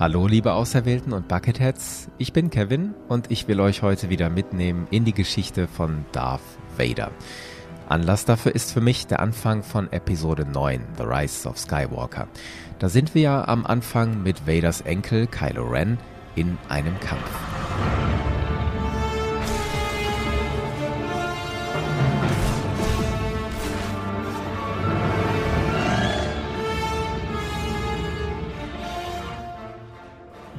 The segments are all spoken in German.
Hallo liebe Auserwählten und Bucketheads, ich bin Kevin und ich will euch heute wieder mitnehmen in die Geschichte von Darth Vader. Anlass dafür ist für mich der Anfang von Episode 9, The Rise of Skywalker. Da sind wir ja am Anfang mit Vaders Enkel Kylo Ren in einem Kampf.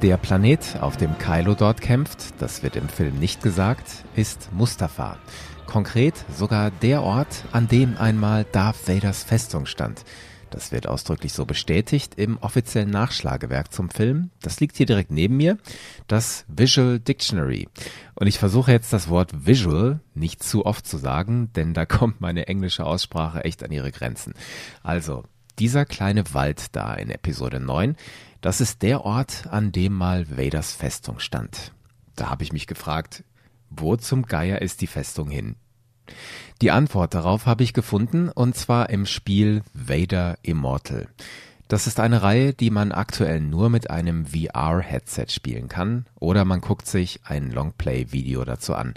Der Planet, auf dem Kylo dort kämpft, das wird im Film nicht gesagt, ist Mustafa. Konkret sogar der Ort, an dem einmal Darth Vaders Festung stand. Das wird ausdrücklich so bestätigt im offiziellen Nachschlagewerk zum Film. Das liegt hier direkt neben mir, das Visual Dictionary. Und ich versuche jetzt das Wort Visual nicht zu oft zu sagen, denn da kommt meine englische Aussprache echt an ihre Grenzen. Also, dieser kleine Wald da in Episode 9 das ist der Ort, an dem mal Vaders Festung stand. Da habe ich mich gefragt, wo zum Geier ist die Festung hin? Die Antwort darauf habe ich gefunden, und zwar im Spiel Vader Immortal. Das ist eine Reihe, die man aktuell nur mit einem VR-Headset spielen kann, oder man guckt sich ein Longplay-Video dazu an.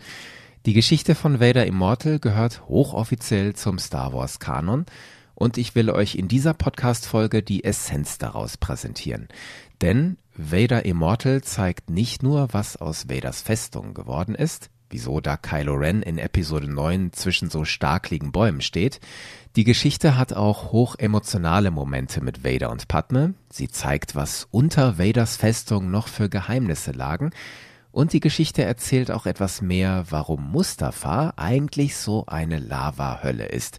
Die Geschichte von Vader Immortal gehört hochoffiziell zum Star Wars Kanon und ich will euch in dieser Podcast-Folge die Essenz daraus präsentieren. Denn Vader Immortal zeigt nicht nur, was aus Vaders Festung geworden ist, wieso da Kylo Ren in Episode 9 zwischen so starkligen Bäumen steht. Die Geschichte hat auch hochemotionale Momente mit Vader und Padme. Sie zeigt, was unter Vaders Festung noch für Geheimnisse lagen. Und die Geschichte erzählt auch etwas mehr, warum Mustafa eigentlich so eine Lava-Hölle ist.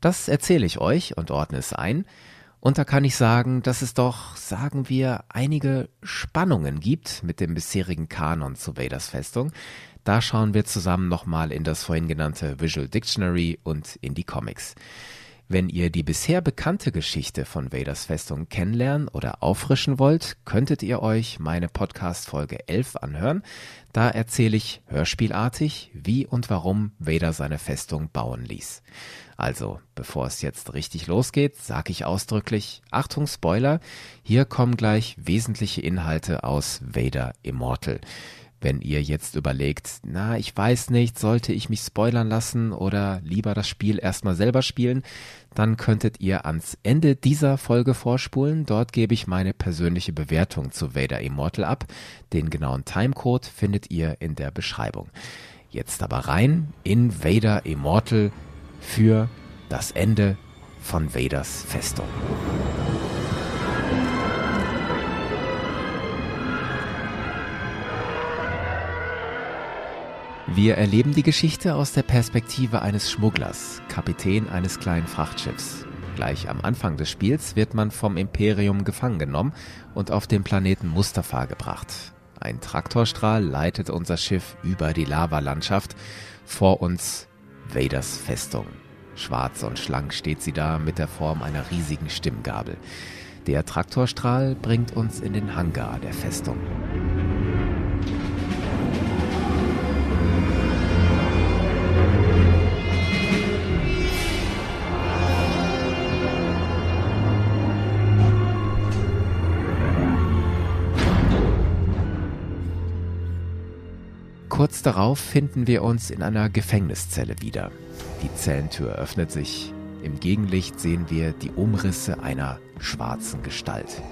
Das erzähle ich euch und ordne es ein. Und da kann ich sagen, dass es doch, sagen wir, einige Spannungen gibt mit dem bisherigen Kanon zu Vaders Festung. Da schauen wir zusammen nochmal in das vorhin genannte Visual Dictionary und in die Comics. Wenn ihr die bisher bekannte Geschichte von Vaders Festung kennenlernen oder auffrischen wollt, könntet ihr euch meine Podcast Folge 11 anhören. Da erzähle ich hörspielartig, wie und warum Vader seine Festung bauen ließ. Also, bevor es jetzt richtig losgeht, sage ich ausdrücklich, Achtung Spoiler, hier kommen gleich wesentliche Inhalte aus Vader Immortal. Wenn ihr jetzt überlegt, na, ich weiß nicht, sollte ich mich spoilern lassen oder lieber das Spiel erstmal selber spielen, dann könntet ihr ans Ende dieser Folge vorspulen. Dort gebe ich meine persönliche Bewertung zu Vader Immortal ab. Den genauen Timecode findet ihr in der Beschreibung. Jetzt aber rein in Vader Immortal für das Ende von Vaders Festung. Wir erleben die Geschichte aus der Perspektive eines Schmugglers, Kapitän eines kleinen Frachtschiffs. Gleich am Anfang des Spiels wird man vom Imperium gefangen genommen und auf den Planeten Mustafa gebracht. Ein Traktorstrahl leitet unser Schiff über die Lavalandschaft. Vor uns Vaders Festung. Schwarz und schlank steht sie da mit der Form einer riesigen Stimmgabel. Der Traktorstrahl bringt uns in den Hangar der Festung. Kurz darauf finden wir uns in einer Gefängniszelle wieder. Die Zellentür öffnet sich. Im Gegenlicht sehen wir die Umrisse einer schwarzen Gestalt.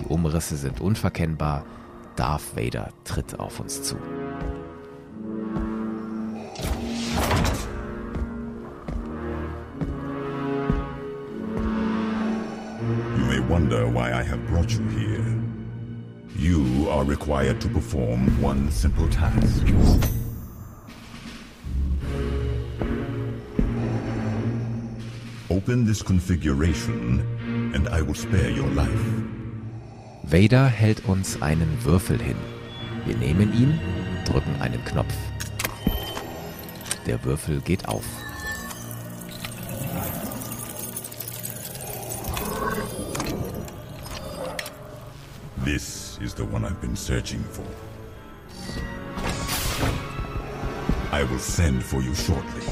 Die Umrisse sind unverkennbar. Darth Vader tritt auf uns zu. You may wonder why I have brought you here. You are required to perform one simple task. Open this configuration and I will spare your life. Vader hält uns einen Würfel hin. Wir nehmen ihn, drücken einen Knopf. Der Würfel geht auf. This is the one I've been searching for. I will send for you shortly.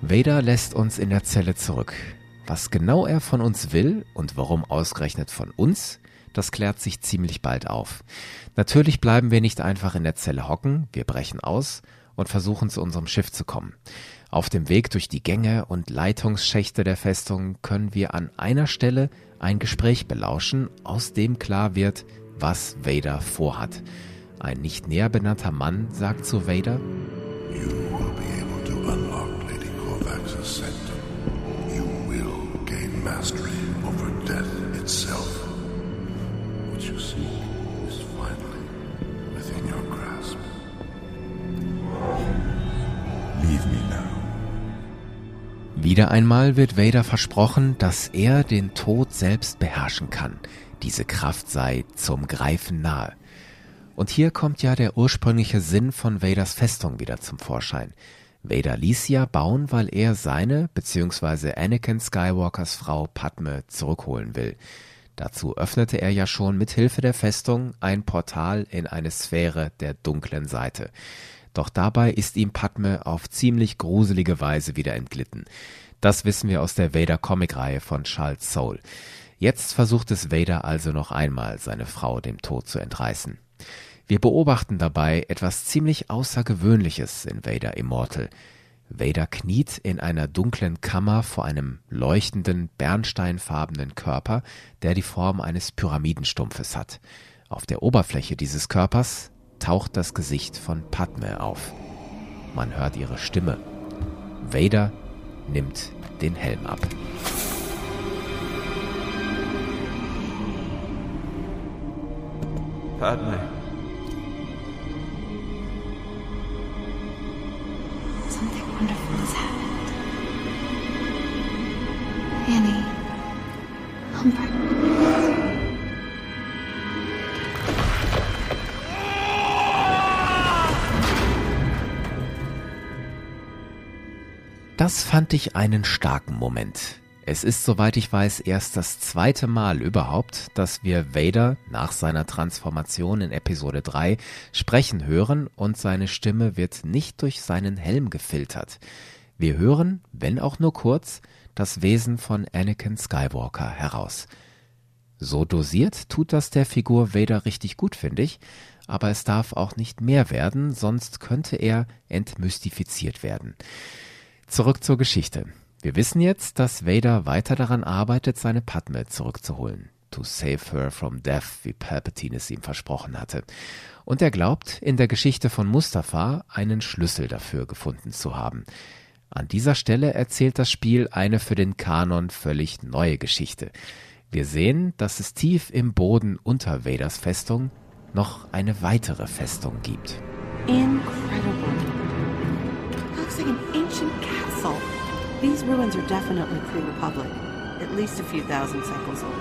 Vader lässt uns in der Zelle zurück. Was genau er von uns will und warum ausgerechnet von uns, das klärt sich ziemlich bald auf. Natürlich bleiben wir nicht einfach in der Zelle hocken, wir brechen aus und versuchen zu unserem Schiff zu kommen. Auf dem Weg durch die Gänge und Leitungsschächte der Festung können wir an einer Stelle ein Gespräch belauschen, aus dem klar wird, was Vader vorhat. Ein nicht näher benannter Mann sagt zu Vader, You will be able to unlock Lady Korvax's septum. You will gain mastery Wieder einmal wird Vader versprochen, dass er den Tod selbst beherrschen kann. Diese Kraft sei zum Greifen nahe. Und hier kommt ja der ursprüngliche Sinn von Vaders Festung wieder zum Vorschein. Vader ließ sie ja bauen, weil er seine bzw. Anakin Skywalkers Frau Padme zurückholen will. Dazu öffnete er ja schon mit Hilfe der Festung ein Portal in eine Sphäre der dunklen Seite. Doch dabei ist ihm Padme auf ziemlich gruselige Weise wieder entglitten. Das wissen wir aus der Vader-Comic-Reihe von Charles Soule. Jetzt versucht es Vader also noch einmal, seine Frau dem Tod zu entreißen. Wir beobachten dabei etwas ziemlich Außergewöhnliches in Vader Immortal. Vader kniet in einer dunklen Kammer vor einem leuchtenden, bernsteinfarbenen Körper, der die Form eines Pyramidenstumpfes hat. Auf der Oberfläche dieses Körpers taucht das Gesicht von Padme auf. Man hört ihre Stimme. Vader nimmt den Helm ab. Padme. Something wonderful has happened. Annie. Humbert. Das fand ich einen starken Moment. Es ist, soweit ich weiß, erst das zweite Mal überhaupt, dass wir Vader nach seiner Transformation in Episode 3 sprechen hören und seine Stimme wird nicht durch seinen Helm gefiltert. Wir hören, wenn auch nur kurz, das Wesen von Anakin Skywalker heraus. So dosiert tut das der Figur Vader richtig gut, finde ich, aber es darf auch nicht mehr werden, sonst könnte er entmystifiziert werden. Zurück zur Geschichte. Wir wissen jetzt, dass Vader weiter daran arbeitet, seine Padme zurückzuholen. To save her from death, wie Palpatine es ihm versprochen hatte. Und er glaubt, in der Geschichte von Mustafa einen Schlüssel dafür gefunden zu haben. An dieser Stelle erzählt das Spiel eine für den Kanon völlig neue Geschichte. Wir sehen, dass es tief im Boden unter Vaders Festung noch eine weitere Festung gibt. Incredible. These ruins are definitely pre-Republic. At least a few thousand cycles old.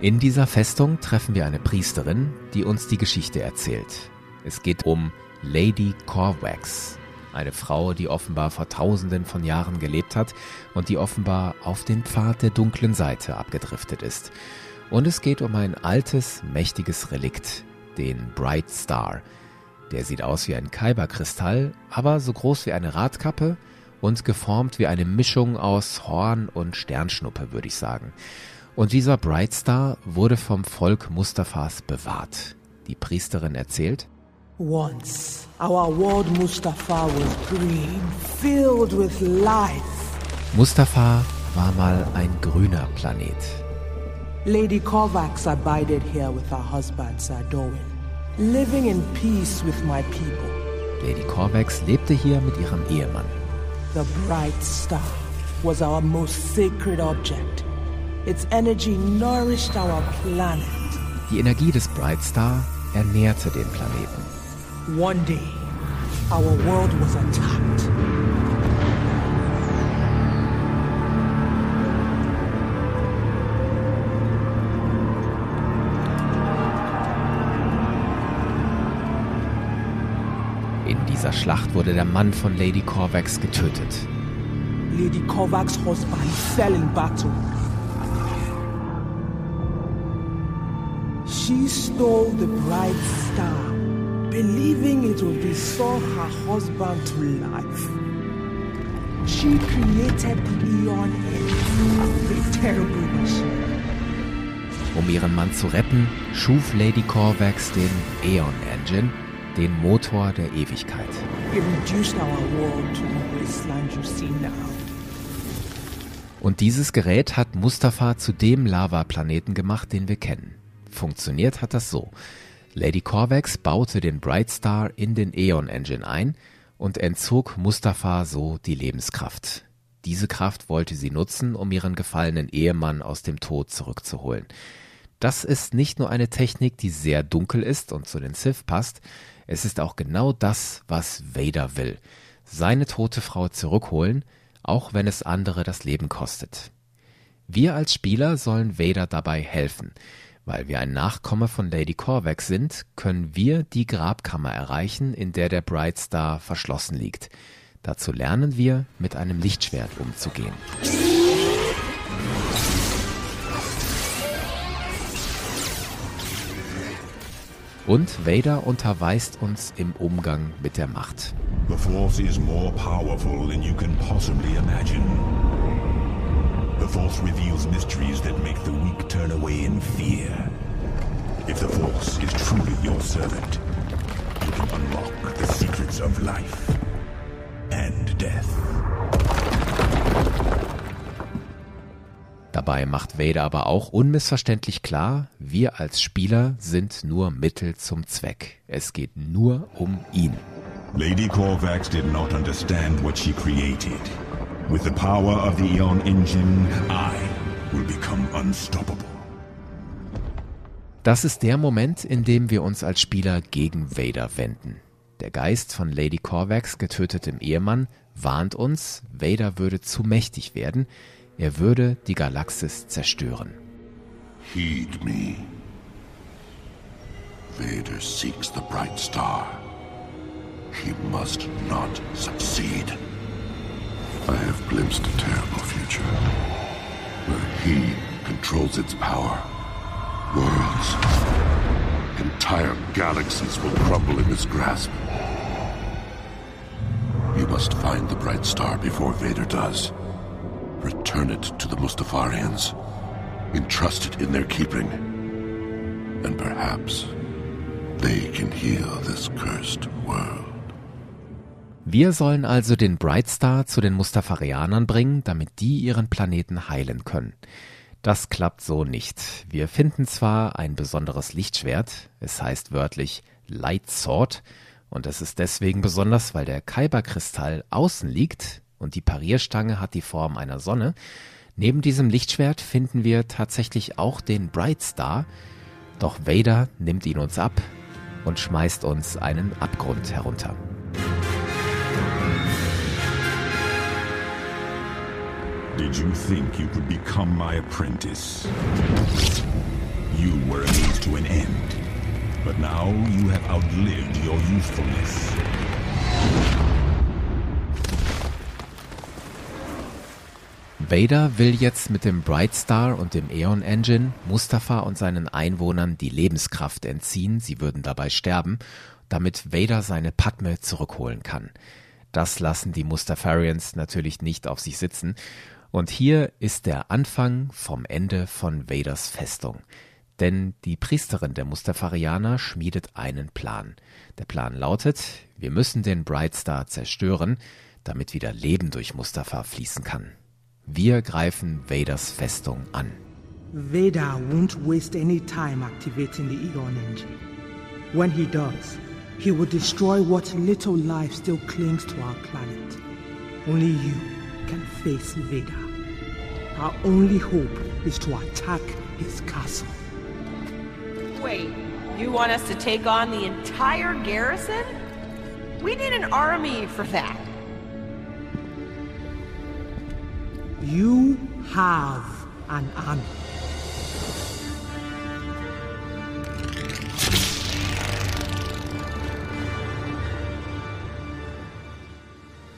In dieser Festung treffen wir eine Priesterin, die uns die Geschichte erzählt. Es geht um Lady Corvax, eine Frau, die offenbar vor tausenden von Jahren gelebt hat und die offenbar auf den Pfad der dunklen Seite abgedriftet ist. Und es geht um ein altes, mächtiges Relikt, den Bright Star. Der sieht aus wie ein Kyberkristall, aber so groß wie eine Radkappe und geformt wie eine Mischung aus Horn und Sternschnuppe, würde ich sagen. Und dieser Bright Star wurde vom Volk Mustafas bewahrt. Die Priesterin erzählt, Once, our world Mustafa was green, filled with life. Mustafa war mal ein grüner Planet. Lady Kovacs abided here with her husband, Sir Dowen, living in peace with my people. Lady Corvax lebte hier mit ihrem Ehemann. The bright star was our most sacred object. Its energy nourished our planet. Die Energie des Bright Star ernährte den Planeten. One day, our world was attacked. Schlacht wurde der Mann von Lady Corvax getötet. Lady Kovacs' husband fell in battle. She stole the bright star, believing it would restore her husband to life. She created the Eon Edge, a terrible machine. Um ihren Mann zu retten, schuf Lady Corvax den Aeon Engine, den Motor der Ewigkeit. Und dieses Gerät hat Mustafa zu dem Lavaplaneten gemacht, den wir kennen. Funktioniert hat das so. Lady Corvax baute den Bright Star in den Aeon Engine ein und entzog Mustafa so die Lebenskraft. Diese Kraft wollte sie nutzen, um ihren gefallenen Ehemann aus dem Tod zurückzuholen. Das ist nicht nur eine Technik, die sehr dunkel ist und zu den Sith passt, es ist auch genau das, was Vader will. Seine tote Frau zurückholen, auch wenn es andere das Leben kostet. Wir als Spieler sollen Vader dabei helfen. Weil wir ein Nachkomme von Lady Corvax sind, können wir die Grabkammer erreichen, in der der Bright Star verschlossen liegt. Dazu lernen wir, mit einem Lichtschwert umzugehen. Und Vader unterweist uns im Umgang mit der Macht. The Force is more powerful than you can possibly imagine. The Force reveals mysteries that make the weak turn away in fear. If the Force is truly your servant, you can unlock the secrets of life and death. Dabei macht Vader aber auch unmissverständlich klar, wir als Spieler sind nur Mittel zum Zweck. Es geht nur um ihn. Lady Corvax did not understand what she created. With the power of the Eon engine, I will become unstoppable. Das ist der Moment, in dem wir uns als Spieler gegen Vader wenden. Der Geist von Lady Corvax getötetem Ehemann warnt uns, Vader würde zu mächtig werden, er würde die Galaxis zerstören. Heed me. Vader seeks the bright star. He must not succeed. I have glimpsed a terrible future where he controls its power. Worlds, entire galaxies will crumble in his grasp. You must find the bright star before Vader does. Return it to the Mustafarians. Entrust it in their keeping. And perhaps they can heal this cursed world. Wir sollen also den Bright Star zu den Mustafarianern bringen, damit die ihren Planeten heilen können. Das klappt so nicht. Wir finden zwar ein besonderes Lichtschwert, es heißt wörtlich Light Sword, und es ist deswegen besonders, weil der Kyberkristall außen liegt, und die Parierstange hat die Form einer Sonne. Neben diesem Lichtschwert finden wir tatsächlich auch den Bright Star, doch Vader nimmt ihn uns ab und schmeißt uns einen Abgrund herunter. Did you think you could become my apprentice? You were a means to an end, but now you have outlived your usefulness. Vader will jetzt mit dem Bright Star und dem Aeon Engine Mustafa und seinen Einwohnern die Lebenskraft entziehen, sie würden dabei sterben, damit Vader seine Padme zurückholen kann. Das lassen die Mustafarians natürlich nicht auf sich sitzen. Und hier ist der Anfang vom Ende von Vaders Festung. Denn die Priesterin der Mustafarianer schmiedet einen Plan. Der Plan lautet, wir müssen den Bright Star zerstören, damit wieder Leben durch Mustafa fließen kann. Wir greifen Vaders Festung an. Vader won't waste any time activating the Eon engine. When he does, he will destroy what little life still clings to our planet. Only you can face Vader. Our only hope is to attack his castle. Wait, you want us to take on the entire garrison? We need an army for that. You have an army.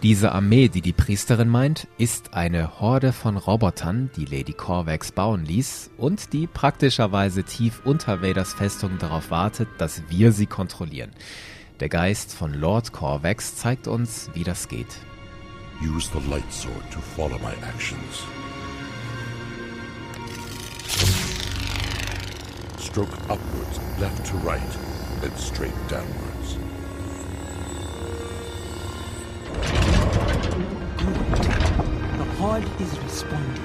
Diese Armee, die die Priesterin meint, ist eine Horde von Robotern, die Lady Corvax bauen ließ und die praktischerweise tief unter Vaders Festung darauf wartet, dass wir sie kontrollieren. Der Geist von Lord Corvax zeigt uns, wie das geht. Use the light sword to follow my actions. Stroke upwards, left to right, then straight downwards. The Horde is responding.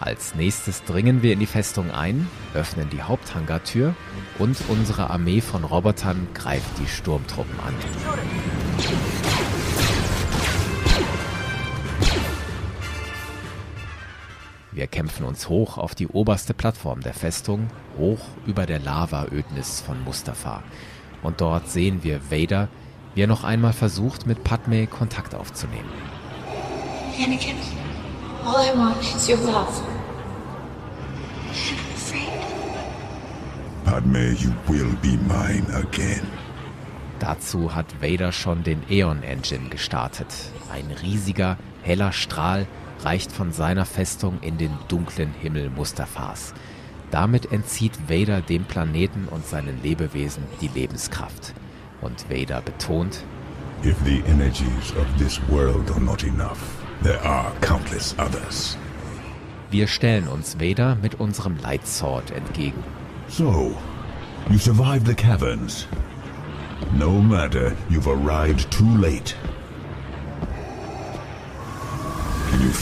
Als nächstes dringen wir in die Festung ein, öffnen die Haupthangartür und unsere Armee von Robotern greift die Sturmtruppen an. Wir kämpfen uns hoch auf die oberste Plattform der Festung, hoch über der Lavaödnis von Mustafa. Und dort sehen wir Vader, wie er noch einmal versucht, mit Padme Kontakt aufzunehmen. Anakin, all I want is your love. And I'm afraid. Padme, you will be mine again. Dazu hat Vader schon den Aeon Engine gestartet. Ein riesiger, heller Strahl reicht von seiner Festung in den dunklen Himmel Mustafas. Damit entzieht Vader dem Planeten und seinen Lebewesen die Lebenskraft. Und Vader betont, If the energies of this world are not enough, there are countless others. wir stellen uns Vader mit unserem Lightsword entgegen. So, you survived the caverns. No matter, you've arrived too late.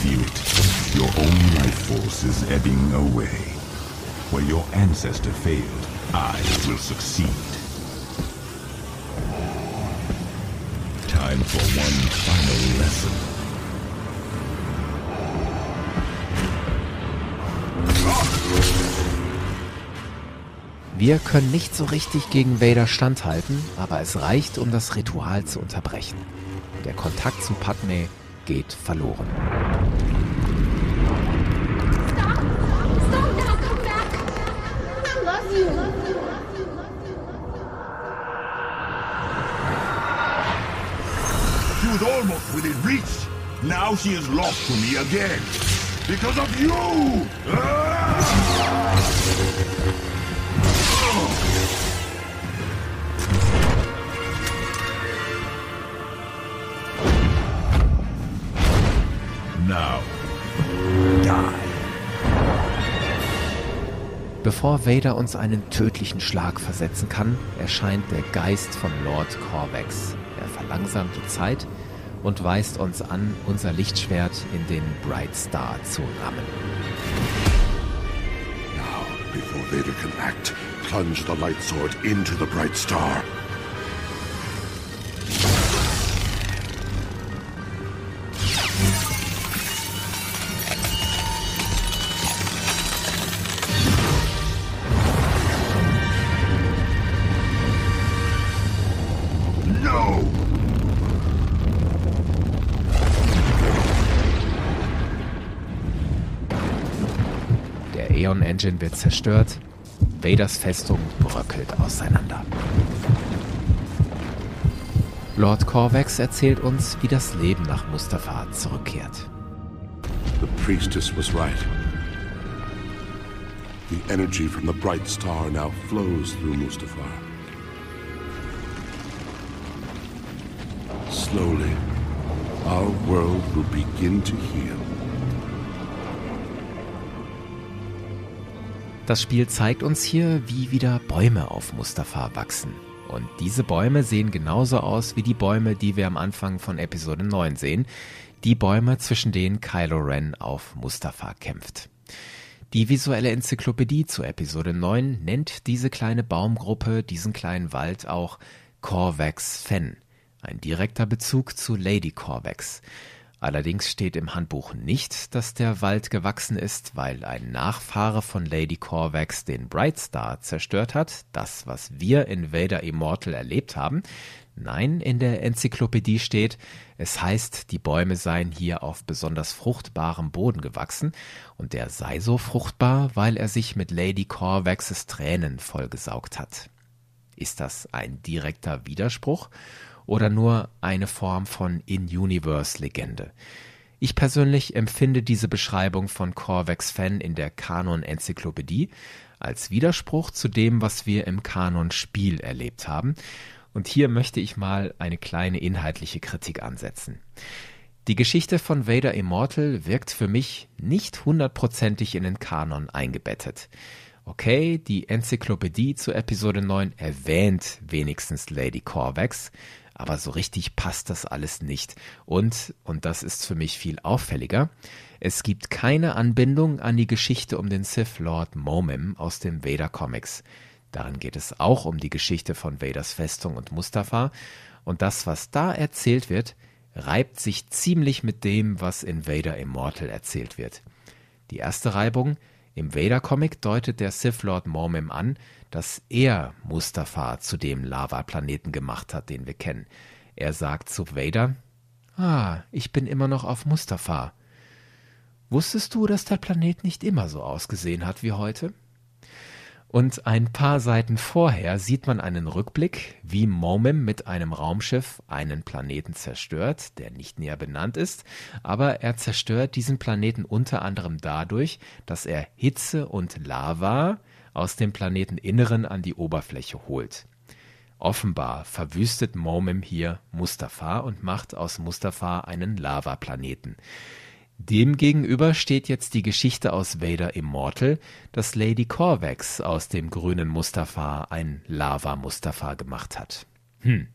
It? Your own life force is ebbing away. Where your ancestor failed, I will succeed. Time for one final lesson. Wir können nicht so richtig gegen Vader standhalten, aber es reicht, um das Ritual zu unterbrechen. Der Kontakt zu Padme geht verloren. She was almost within reach. Now she is lost to me again. Because of you! Ah! Now, die. Bevor Vader uns einen tödlichen Schlag versetzen kann, erscheint der Geist von Lord Corvex. Er verlangsamt die Zeit und weist uns an, unser Lichtschwert in den Bright Star zu rammen. Now, before Vader can act, plunge the light sword into the bright star. Aeon Engine wird zerstört, Vaders Festung bröckelt auseinander. Lord Corvex erzählt uns, wie das Leben nach Mustafa zurückkehrt. The priestess was right. The energy from the bright star now flows through Mustafar. Slowly, our world will begin to heal. Das Spiel zeigt uns hier, wie wieder Bäume auf Mustafa wachsen. Und diese Bäume sehen genauso aus wie die Bäume, die wir am Anfang von Episode 9 sehen. Die Bäume, zwischen denen Kylo Ren auf Mustafa kämpft. Die visuelle Enzyklopädie zu Episode 9 nennt diese kleine Baumgruppe, diesen kleinen Wald auch Corvex Fen. Ein direkter Bezug zu Lady Corvex. Allerdings steht im Handbuch nicht, dass der Wald gewachsen ist, weil ein Nachfahre von Lady Corvax den Bright Star zerstört hat, das, was wir in Vader Immortal erlebt haben. Nein, in der Enzyklopädie steht, es heißt, die Bäume seien hier auf besonders fruchtbarem Boden gewachsen und der sei so fruchtbar, weil er sich mit Lady Corvaxes Tränen vollgesaugt hat. Ist das ein direkter Widerspruch oder nur eine Form von In-Universe-Legende? Ich persönlich empfinde diese Beschreibung von Corvex Fan in der Kanon-Enzyklopädie als Widerspruch zu dem, was wir im Kanon-Spiel erlebt haben. Und hier möchte ich mal eine kleine inhaltliche Kritik ansetzen. Die Geschichte von Vader Immortal wirkt für mich nicht hundertprozentig in den Kanon eingebettet. Okay, die Enzyklopädie zu Episode 9 erwähnt wenigstens Lady Corvax, aber so richtig passt das alles nicht. Und, und das ist für mich viel auffälliger, es gibt keine Anbindung an die Geschichte um den Sith Lord Momim aus den Vader Comics. Darin geht es auch um die Geschichte von Vaders Festung und Mustafa, und das, was da erzählt wird, reibt sich ziemlich mit dem, was in Vader Immortal erzählt wird. Die erste Reibung, im Vader-Comic deutet der Sith Lord Mormim an, dass er Mustafa zu dem Lava-Planeten gemacht hat, den wir kennen. Er sagt zu Vader, Ah, ich bin immer noch auf Mustafa. Wusstest du, dass der Planet nicht immer so ausgesehen hat wie heute? Und ein paar Seiten vorher sieht man einen Rückblick, wie Momim mit einem Raumschiff einen Planeten zerstört, der nicht näher benannt ist, aber er zerstört diesen Planeten unter anderem dadurch, dass er Hitze und Lava aus dem Planeteninneren an die Oberfläche holt. Offenbar verwüstet Momim hier Mustafa und macht aus Mustafa einen Lavaplaneten. Demgegenüber steht jetzt die Geschichte aus Vader Immortal, dass Lady Corvax aus dem grünen Mustafa ein Lava-Mustafa gemacht hat. Hm.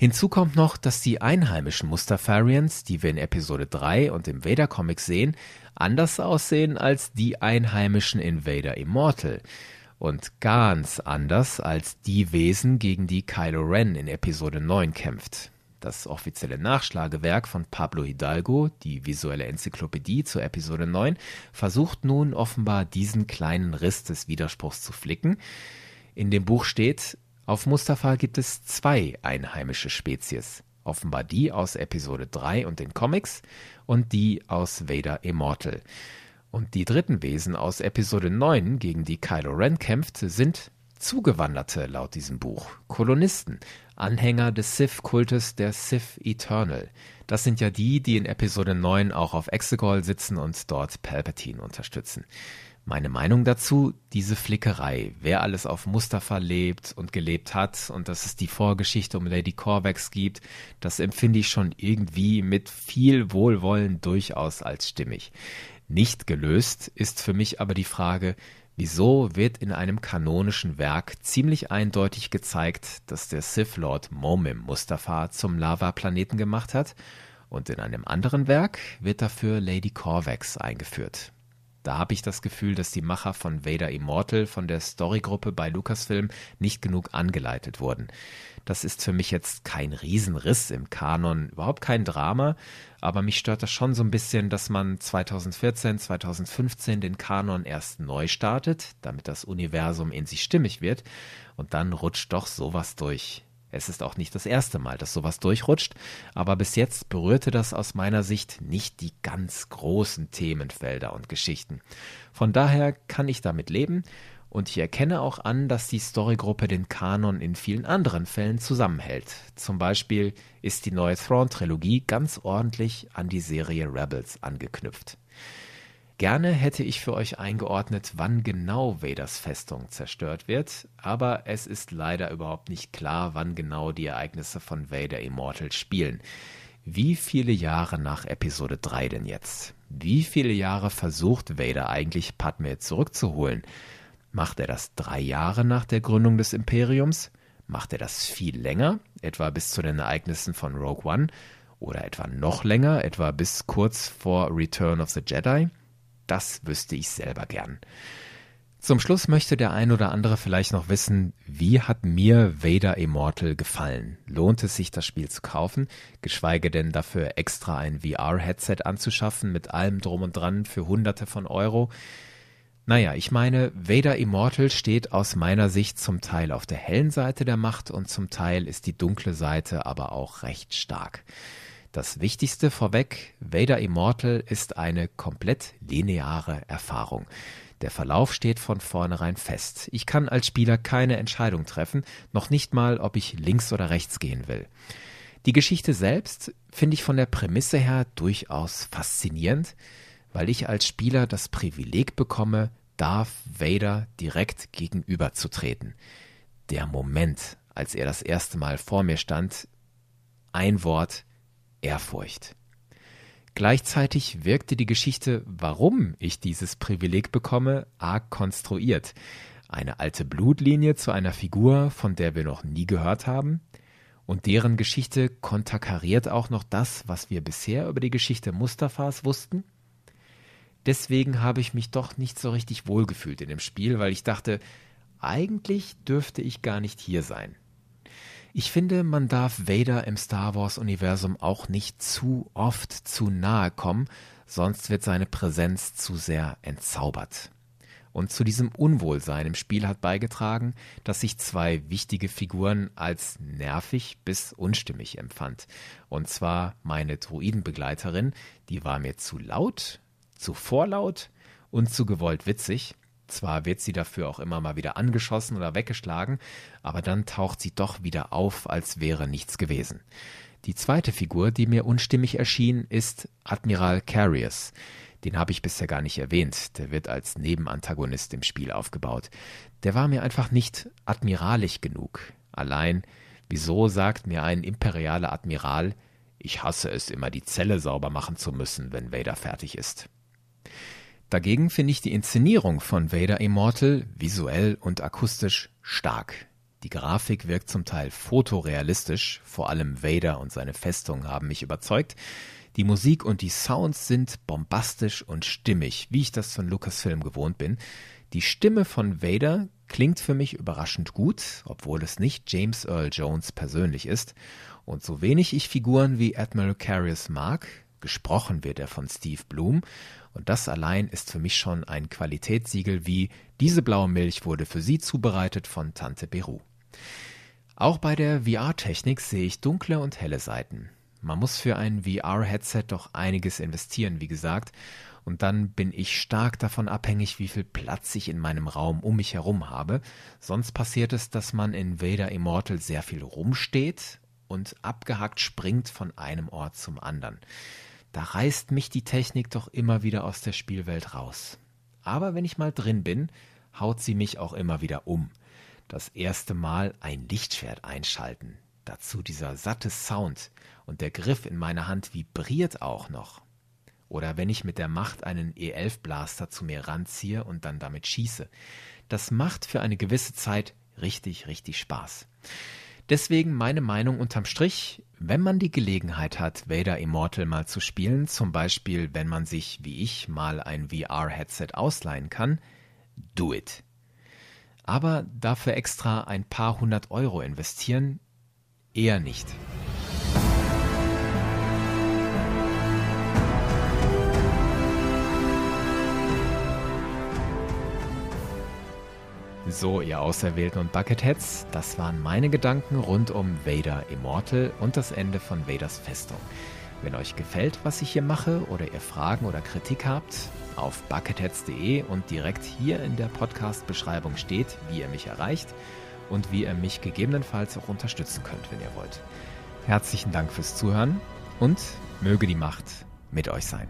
Hinzu kommt noch, dass die einheimischen Mustafarians, die wir in Episode 3 und im Vader-Comic sehen, anders aussehen als die einheimischen in Vader Immortal. Und ganz anders als die Wesen, gegen die Kylo Ren in Episode 9 kämpft. Das offizielle Nachschlagewerk von Pablo Hidalgo, die visuelle Enzyklopädie zur Episode 9, versucht nun offenbar diesen kleinen Riss des Widerspruchs zu flicken. In dem Buch steht, auf Mustafa gibt es zwei einheimische Spezies. Offenbar die aus Episode 3 und den Comics und die aus Vader Immortal. Und die dritten Wesen aus Episode 9, gegen die Kylo Ren kämpft, sind Zugewanderte laut diesem Buch, Kolonisten, Anhänger des Sith-Kultes der Sith Eternal. Das sind ja die, die in Episode 9 auch auf Exegol sitzen und dort Palpatine unterstützen. Meine Meinung dazu, diese Flickerei, wer alles auf Mustafa lebt und gelebt hat und dass es die Vorgeschichte um Lady Corvax gibt, das empfinde ich schon irgendwie mit viel Wohlwollen durchaus als stimmig. Nicht gelöst ist für mich aber die Frage, Wieso wird in einem kanonischen Werk ziemlich eindeutig gezeigt, dass der Sith Lord Momim Mustafa zum Lava-Planeten gemacht hat und in einem anderen Werk wird dafür Lady Corvax eingeführt. Da habe ich das Gefühl, dass die Macher von Vader Immortal von der Storygruppe bei Lucasfilm nicht genug angeleitet wurden. Das ist für mich jetzt kein Riesenriss im Kanon, überhaupt kein Drama, aber mich stört das schon so ein bisschen, dass man 2014, 2015 den Kanon erst neu startet, damit das Universum in sich stimmig wird, und dann rutscht doch sowas durch. Es ist auch nicht das erste Mal, dass sowas durchrutscht, aber bis jetzt berührte das aus meiner Sicht nicht die ganz großen Themenfelder und Geschichten. Von daher kann ich damit leben und ich erkenne auch an, dass die Storygruppe den Kanon in vielen anderen Fällen zusammenhält. Zum Beispiel ist die neue Thrawn-Trilogie ganz ordentlich an die Serie Rebels angeknüpft. Gerne hätte ich für euch eingeordnet, wann genau Vaders Festung zerstört wird, aber es ist leider überhaupt nicht klar, wann genau die Ereignisse von Vader Immortal spielen. Wie viele Jahre nach Episode 3 denn jetzt? Wie viele Jahre versucht Vader eigentlich Padme zurückzuholen? Macht er das drei Jahre nach der Gründung des Imperiums? Macht er das viel länger, etwa bis zu den Ereignissen von Rogue One? Oder etwa noch länger, etwa bis kurz vor Return of the Jedi? Das wüsste ich selber gern. Zum Schluss möchte der ein oder andere vielleicht noch wissen, wie hat mir Vader Immortal gefallen? Lohnt es sich, das Spiel zu kaufen, geschweige denn dafür extra ein VR-Headset anzuschaffen mit allem drum und dran für Hunderte von Euro? Naja, ich meine, Vader Immortal steht aus meiner Sicht zum Teil auf der hellen Seite der Macht und zum Teil ist die dunkle Seite aber auch recht stark. Das Wichtigste vorweg, Vader Immortal ist eine komplett lineare Erfahrung. Der Verlauf steht von vornherein fest. Ich kann als Spieler keine Entscheidung treffen, noch nicht mal, ob ich links oder rechts gehen will. Die Geschichte selbst finde ich von der Prämisse her durchaus faszinierend weil ich als Spieler das Privileg bekomme, Darth Vader direkt gegenüberzutreten. der Moment, als er das erste Mal vor mir stand, ein Wort Ehrfurcht. Gleichzeitig wirkte die Geschichte, warum ich dieses Privileg bekomme, arg konstruiert. Eine alte Blutlinie zu einer Figur, von der wir noch nie gehört haben, und deren Geschichte konterkariert auch noch das, was wir bisher über die Geschichte Mustafas wussten. Deswegen habe ich mich doch nicht so richtig wohlgefühlt in dem Spiel, weil ich dachte, eigentlich dürfte ich gar nicht hier sein. Ich finde, man darf Vader im Star Wars-Universum auch nicht zu oft zu nahe kommen, sonst wird seine Präsenz zu sehr entzaubert. Und zu diesem Unwohlsein im Spiel hat beigetragen, dass ich zwei wichtige Figuren als nervig bis unstimmig empfand. Und zwar meine Druidenbegleiterin, die war mir zu laut, zu vorlaut und zu gewollt witzig. Zwar wird sie dafür auch immer mal wieder angeschossen oder weggeschlagen, aber dann taucht sie doch wieder auf, als wäre nichts gewesen. Die zweite Figur, die mir unstimmig erschien, ist Admiral Carius. Den habe ich bisher gar nicht erwähnt. Der wird als Nebenantagonist im Spiel aufgebaut. Der war mir einfach nicht admiralig genug. Allein, wieso sagt mir ein imperialer Admiral, ich hasse es immer, die Zelle sauber machen zu müssen, wenn Vader fertig ist. Dagegen finde ich die Inszenierung von Vader Immortal visuell und akustisch stark. Die Grafik wirkt zum Teil fotorealistisch, vor allem Vader und seine Festung haben mich überzeugt. Die Musik und die Sounds sind bombastisch und stimmig, wie ich das von Lucasfilm gewohnt bin. Die Stimme von Vader klingt für mich überraschend gut, obwohl es nicht James Earl Jones persönlich ist. Und so wenig ich Figuren wie Admiral Carius mag, gesprochen wird er von Steve Bloom, und das allein ist für mich schon ein Qualitätssiegel wie diese blaue Milch wurde für Sie zubereitet von Tante Beru. Auch bei der VR-Technik sehe ich dunkle und helle Seiten. Man muss für ein VR-Headset doch einiges investieren, wie gesagt, und dann bin ich stark davon abhängig, wie viel Platz ich in meinem Raum um mich herum habe. Sonst passiert es, dass man in Vader Immortal sehr viel rumsteht und abgehackt springt von einem Ort zum anderen. Da reißt mich die Technik doch immer wieder aus der Spielwelt raus. Aber wenn ich mal drin bin, haut sie mich auch immer wieder um. Das erste Mal ein Lichtschwert einschalten, dazu dieser satte Sound und der Griff in meiner Hand vibriert auch noch. Oder wenn ich mit der Macht einen E11 Blaster zu mir ranziehe und dann damit schieße. Das macht für eine gewisse Zeit richtig, richtig Spaß. Deswegen meine Meinung unterm Strich, wenn man die Gelegenheit hat, Vader Immortal mal zu spielen, zum Beispiel wenn man sich, wie ich, mal ein VR-Headset ausleihen kann, do it. Aber dafür extra ein paar hundert Euro investieren, eher nicht. So, ihr Auserwählten und Bucketheads, das waren meine Gedanken rund um Vader Immortal und das Ende von Vaders Festung. Wenn euch gefällt, was ich hier mache oder ihr Fragen oder Kritik habt, auf bucketheads.de und direkt hier in der Podcast-Beschreibung steht, wie ihr mich erreicht und wie ihr mich gegebenenfalls auch unterstützen könnt, wenn ihr wollt. Herzlichen Dank fürs Zuhören und möge die Macht mit euch sein.